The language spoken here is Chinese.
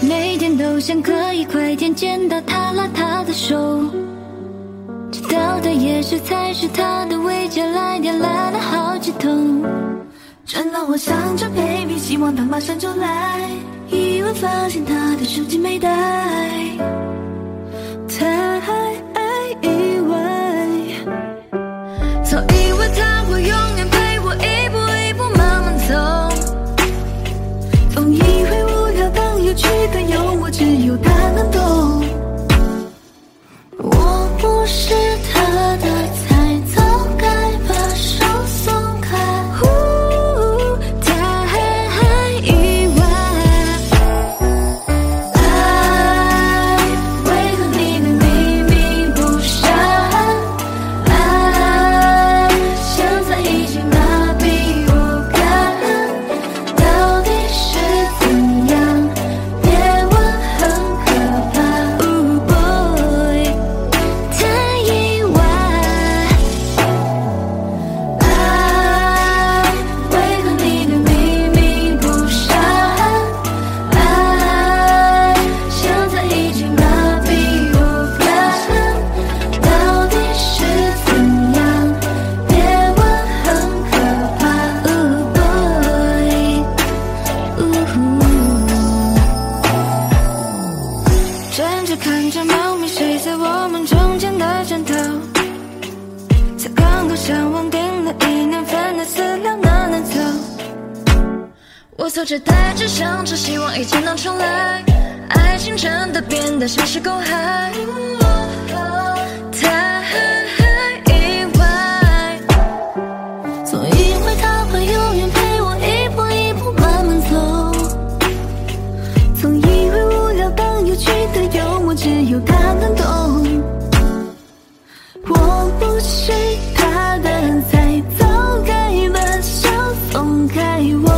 每天都想可以快点见到他拉他的手，知道他也是才是他的未接来电来了好几通，转到我想着 baby 希望他马上就来，意外发现他的手机没带。早以为他会永远陪我一步一步慢慢走，总以为无聊当有趣的幽默，只有他能懂。我不是站着看着猫咪睡在我们中间的枕头。才刚刚上网订了一年份的饲料，哪能走？我走着带着想着，希望一切能重来。爱情真的变得像是公害。you